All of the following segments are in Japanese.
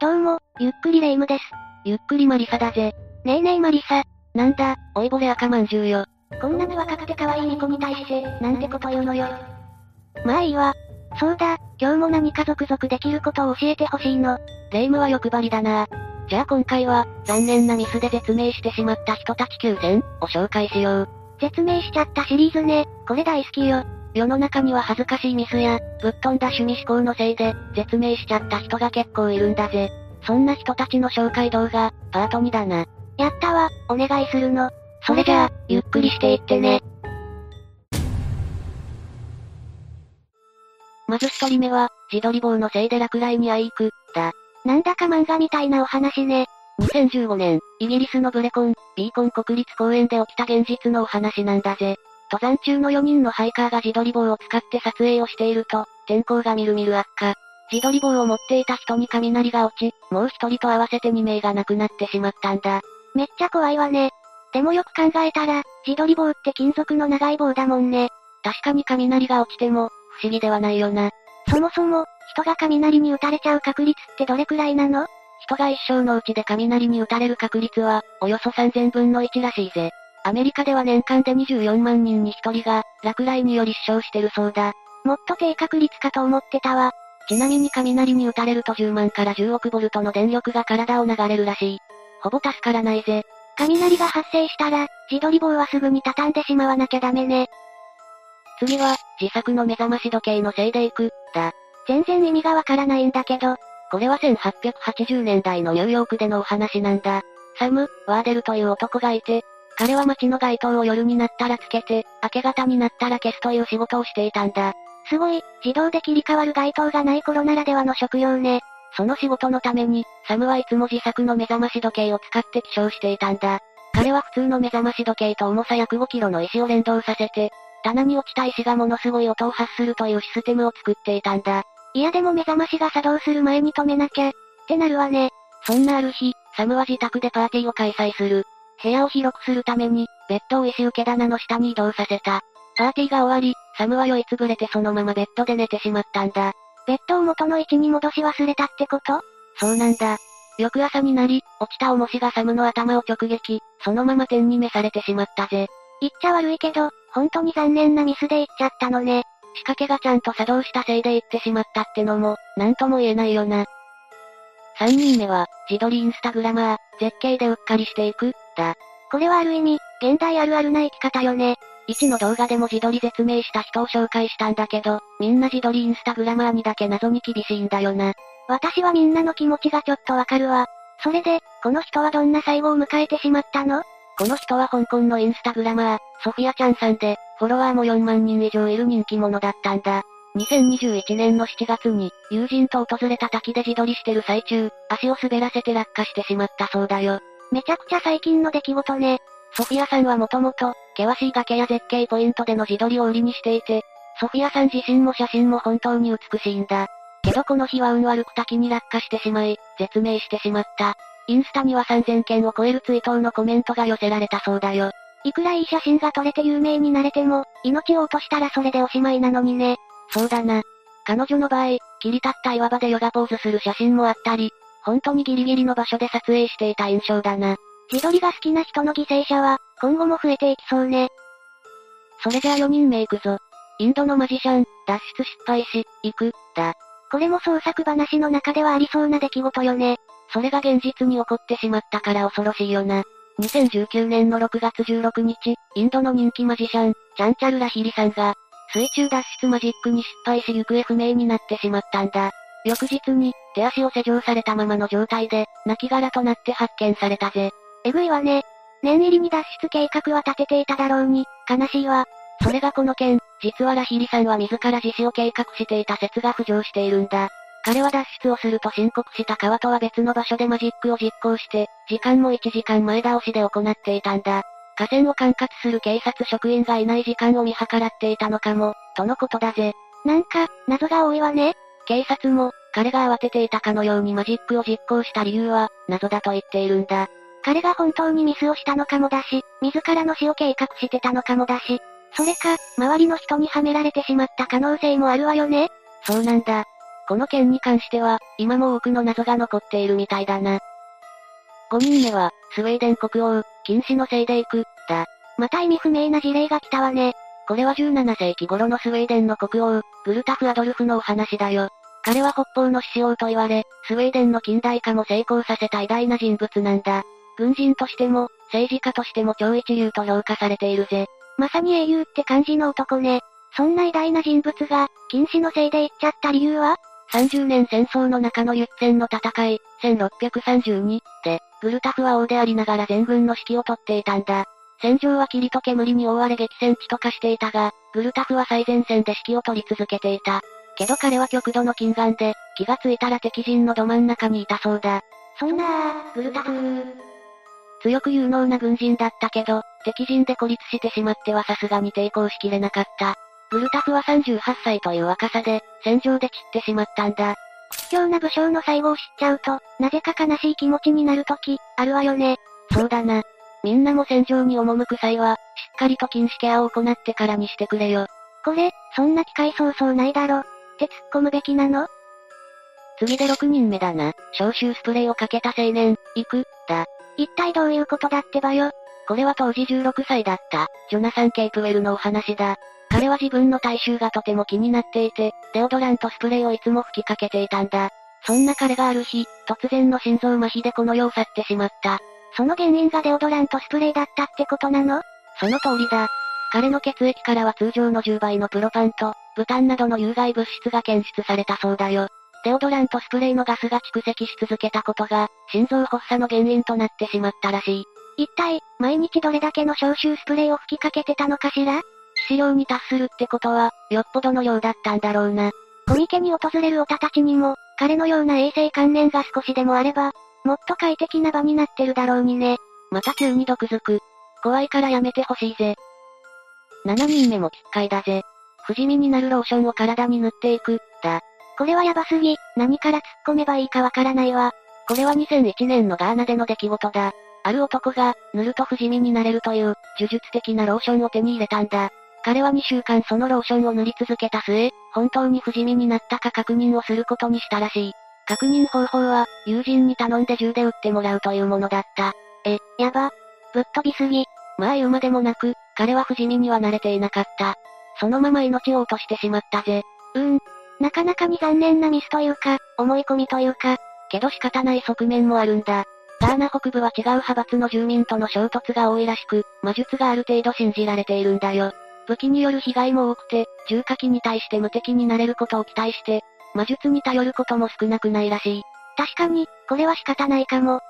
どうも、ゆっくりレ夢ムです。ゆっくりマリサだぜ。ねえねえマリサ。なんだ、おいぼれ赤まんじゅうよ。こんなに若くて可愛い巫女に対して、なんてこと言うのよ。まあいいわ。そうだ、今日も何か続々できることを教えてほしいの。レ夢ムは欲張りだな。じゃあ今回は、残念なミスで絶命してしまった人たち9選を紹介しよう。絶命しちゃったシリーズね、これ大好きよ。世の中には恥ずかしいミスや、ぶっ飛んだ趣味思考のせいで、絶命しちゃった人が結構いるんだぜ。そんな人たちの紹介動画、パート2だな。やったわ、お願いするの。それじゃあ、ゆっくりしていってね。まず一人目は、自撮り棒のせいで落雷に会いく、だ。なんだか漫画みたいなお話ね。2015年、イギリスのブレコン、ビーコン国立公園で起きた現実のお話なんだぜ。登山中の4人のハイカーが自撮り棒を使って撮影をしていると、天候がみるみる悪化。自撮り棒を持っていた人に雷が落ち、もう一人と合わせて2名が亡くなってしまったんだ。めっちゃ怖いわね。でもよく考えたら、自撮り棒って金属の長い棒だもんね。確かに雷が落ちても、不思議ではないよな。そもそも、人が雷に打たれちゃう確率ってどれくらいなの？人が一生のうちで雷に打たれる確率は、およそ3000分の1らしいぜ。アメリカでは年間で24万人に1人が、落雷により死傷してるそうだ。もっと低確率かと思ってたわ。ちなみに雷に打たれると10万から10億ボルトの電力が体を流れるらしい。ほぼ助からないぜ。雷が発生したら、自撮り棒はすぐに畳んでしまわなきゃダメね。次は、自作の目覚まし時計のせいでいく、だ。全然意味がわからないんだけど。これは1880年代のニューヨークでのお話なんだ。サム・ワーデルという男がいて、彼は街の街灯を夜になったらつけて、明け方になったら消すという仕事をしていたんだ。すごい、自動で切り替わる街灯がない頃ならではの職業ね。その仕事のために、サムはいつも自作の目覚まし時計を使って起床していたんだ。彼は普通の目覚まし時計と重さ約5キロの石を連動させて、棚に落ちた石がものすごい音を発するというシステムを作っていたんだ。いやでも目覚ましが作動する前に止めなきゃ、ってなるわね。そんなある日、サムは自宅でパーティーを開催する。部屋を広くするために、ベッドを石受け棚の下に移動させた。パーティーが終わり、サムは酔いつぶれてそのままベッドで寝てしまったんだ。ベッドを元の位置に戻し忘れたってこと？そうなんだ。翌朝になり、落ちた重しがサムの頭を直撃、そのまま天に召されてしまったぜ。言っちゃ悪いけど、本当に残念なミスで言っちゃったのね。仕掛けがちゃんと作動したせいで言ってしまったってのも、なんとも言えないよな。3人目は、自撮りインスタグラマー、絶景でうっかりしていく、だ。これはある意味、現代あるあるな生き方よね。1の動画でも自撮り絶命した人を紹介したんだけど、みんな自撮りインスタグラマーにだけ謎に厳しいんだよな。私はみんなの気持ちがちょっとわかるわ。それで、この人はどんな最後を迎えてしまったの？この人は香港のインスタグラマー、ソフィアちゃんさんで、フォロワーも4万人以上いる人気者だったんだ。2021年の7月に、友人と訪れた滝で自撮りしてる最中、足を滑らせて落下してしまったそうだよ。めちゃくちゃ最近の出来事ね。ソフィアさんはもともと、険しい崖や絶景ポイントでの自撮りを売りにしていて、ソフィアさん自身も写真も本当に美しいんだ。けどこの日は運悪く滝に落下してしまい、絶命してしまった。インスタには3000件を超える追悼のコメントが寄せられたそうだよ。いくらいい写真が撮れて有名になれても、命を落としたらそれでおしまいなのにね。そうだな。彼女の場合、切り立った岩場でヨガポーズする写真もあったり、本当にギリギリの場所で撮影していた印象だな。自撮りが好きな人の犠牲者は、今後も増えていきそうね。それじゃあ4人目行くぞ。インドのマジシャン、脱出失敗し、行く、だ。これも創作話の中ではありそうな出来事よね。それが現実に起こってしまったから恐ろしいよな。2019年の6月16日、インドの人気マジシャン、チャンチャルラヒリさんが、水中脱出マジックに失敗し行方不明になってしまったんだ。翌日に、手足を施錠されたままの状態で、亡骸となって発見されたぜ。えぐいわね。念入りに脱出計画は立てていただろうに、悲しいわ。それがこの件、実はラヒリさんは自ら自死を計画していた説が浮上しているんだ。彼は脱出をすると申告した川とは別の場所でマジックを実行して、時間も1時間前倒しで行っていたんだ。河川を管轄する警察職員がいない時間を見計らっていたのかも、とのことだぜ。なんか、謎が多いわね。警察も、彼が慌てていたかのようにマジックを実行した理由は、謎だと言っているんだ。彼が本当にミスをしたのかもだし、自らの死を計画してたのかもだし、それか、周りの人にはめられてしまった可能性もあるわよね。そうなんだ。この件に関しては、今も多くの謎が残っているみたいだな。5人目は、スウェーデン国王、禁止のせいで行く、だ。また意味不明な事例が来たわね。これは17世紀頃のスウェーデンの国王、グルタフ・アドルフのお話だよ。彼は北方の獅子王と言われ、スウェーデンの近代化も成功させた偉大な人物なんだ。軍人としても、政治家としても超一流と評価されているぜ。まさに英雄って感じの男ね。そんな偉大な人物が、禁止のせいで行っちゃった理由は ?30 年戦争の中のユッツェンの戦い、1632で、グルタフは王でありながら全軍の指揮を執っていたんだ。戦場は霧と煙に覆われ激戦地と化していたが、グルタフは最前線で指揮を取り続けていた。けど彼は極度の近眼で、気がついたら敵陣のど真ん中にいたそうだ。そんなグルタフ強く有能な軍人だったけど、敵陣で孤立してしまってはさすがに抵抗しきれなかった。グルタフは38歳という若さで、戦場で散ってしまったんだ。屈強な武将の最後を知っちゃうと、なぜか悲しい気持ちになるとき、あるわよね。そうだな。みんなも戦場に赴く際は、しっかりと禁止ケアを行ってからにしてくれよ。これ、そんな機会そうそうないだろ。って突っ込むべきなの？次で6人目だな。消臭スプレーをかけた青年、行く、だ。一体どういうことだってばよ？これは当時16歳だった、ジョナサン・ケイプウェルのお話だ。彼は自分の体臭がとても気になっていて、デオドラントスプレーをいつも吹きかけていたんだ。そんな彼がある日、突然の心臓麻痺でこの世を去ってしまった。その原因がデオドラントスプレーだったってことなの？その通りだ。彼の血液からは通常の10倍のプロパンと、ブタンなどの有害物質が検出されたそうだよ。デオドラントスプレーのガスが蓄積し続けたことが、心臓発作の原因となってしまったらしい。一体、毎日どれだけの消臭スプレーを吹きかけてたのかしら？致死量に達するってことは、よっぽどの量だったんだろうな。コミケに訪れるオタたちにも、彼のような衛生観念が少しでもあれば、もっと快適な場になってるだろうにね。また急に毒づく。怖いからやめてほしいぜ。7人目も奇怪だぜ。不死身になるローションを体に塗っていく、だ。これはヤバすぎ、何から突っ込めばいいかわからないわ。これは2001年のガーナでの出来事だ。ある男が、塗ると不死身になれるという、呪術的なローションを手に入れたんだ。彼は2週間そのローションを塗り続けた末、本当に不死身になったか確認をすることにしたらしい。確認方法は、友人に頼んで銃で撃ってもらうというものだった。え、やば。ぶっ飛びすぎ。まあ言うまでもなく、彼は不死身には慣れていなかった。そのまま命を落としてしまったぜ。うーん。なかなかに残念なミスというか、思い込みというか。けど仕方ない側面もあるんだ。ガーナ北部は違う派閥の住民との衝突が多いらしく、魔術がある程度信じられているんだよ。武器による被害も多くて、重火器に対して無敵になれることを期待して、魔術に頼ることも少なくないらしい。確かに、これは仕方ないかも。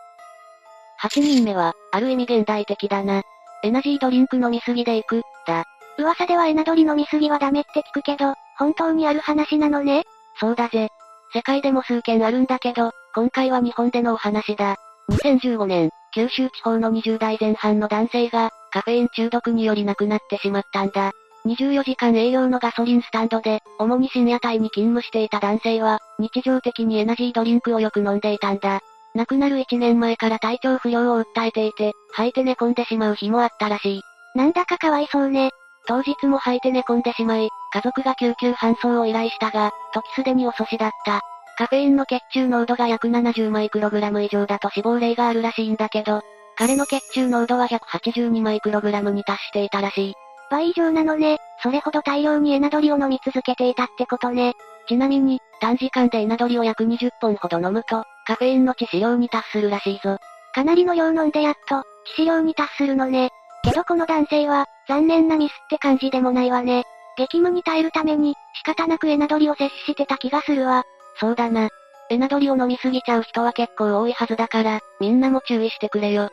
8人目は、ある意味現代的だな。エナジードリンク飲みすぎでいく、だ。噂ではエナドリ飲みすぎはダメって聞くけど、本当にある話なのね？そうだぜ。世界でも数件あるんだけど、今回は日本でのお話だ。2015年、九州地方の20代前半の男性が、カフェイン中毒により亡くなってしまったんだ。24時間営業のガソリンスタンドで、主に深夜帯に勤務していた男性は、日常的にエナジードリンクをよく飲んでいたんだ。亡くなる1年前から体調不良を訴えていて、吐いて寝込んでしまう日もあったらしい。なんだかかわいそうね。当日も吐いて寝込んでしまい、家族が救急搬送を依頼したが、時すでに遅しだった。カフェインの血中濃度が約70マイクログラム以上だと死亡例があるらしいんだけど、彼の血中濃度は182マイクログラムに達していたらしい。倍以上なのね。それほど大量にエナドリを飲み続けていたってことね。ちなみに、短時間でエナドリを約20本ほど飲むと、カフェインの致死量に達するらしいぞ。かなりの量飲んでやっと、致死量に達するのね。けどこの男性は、残念なミスって感じでもないわね。激務に耐えるために、仕方なくエナドリを摂取してた気がするわ。そうだな。エナドリを飲みすぎちゃう人は結構多いはずだから、みんなも注意してくれよ。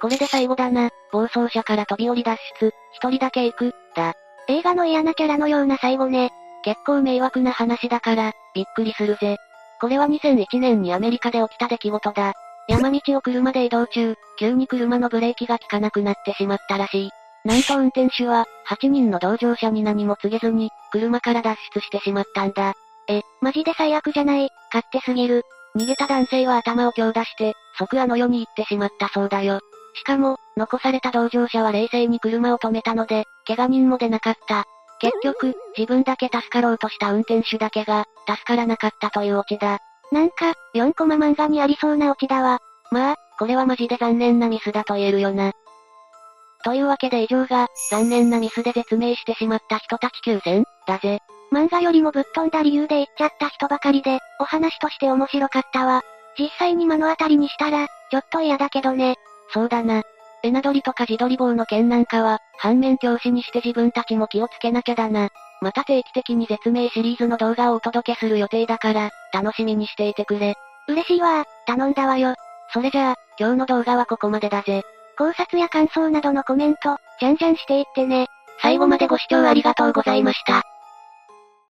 これで最後だな。暴走車から飛び降り脱出、一人だけ行く、だ。映画の嫌なキャラのような最後ね。結構迷惑な話だから、びっくりするぜ。これは2001年にアメリカで起きた出来事だ。山道を車で移動中、急に車のブレーキが効かなくなってしまったらしい。なんと運転手は、8人の同乗者に何も告げずに、車から脱出してしまったんだ。え、マジで最悪じゃない、勝手すぎる。逃げた男性は頭を強打して、即あの世に行ってしまったそうだよ。しかも、残された同乗者は冷静に車を止めたので、怪我人も出なかった。結局、自分だけ助かろうとした運転手だけが、助からなかったというオチだ。なんか、4コマ漫画にありそうなオチだわ。まあ、これはマジで残念なミスだと言えるよな。というわけで以上が、残念なミスで絶命してしまった人たち9000だぜ。漫画よりもぶっ飛んだ理由で言っちゃった人ばかりで、お話として面白かったわ。実際に目の当たりにしたら、ちょっと嫌だけどね。そうだな。エナドリとか自撮り棒の件なんかは、反面教師にして自分たちも気をつけなきゃだな。また定期的に絶命シリーズの動画をお届けする予定だから、楽しみにしていてくれ。嬉しいわ頼んだわよ。それじゃあ、今日の動画はここまでだぜ。考察や感想などのコメント、じゃんじゃんしていってね。最後までご視聴ありがとうございました。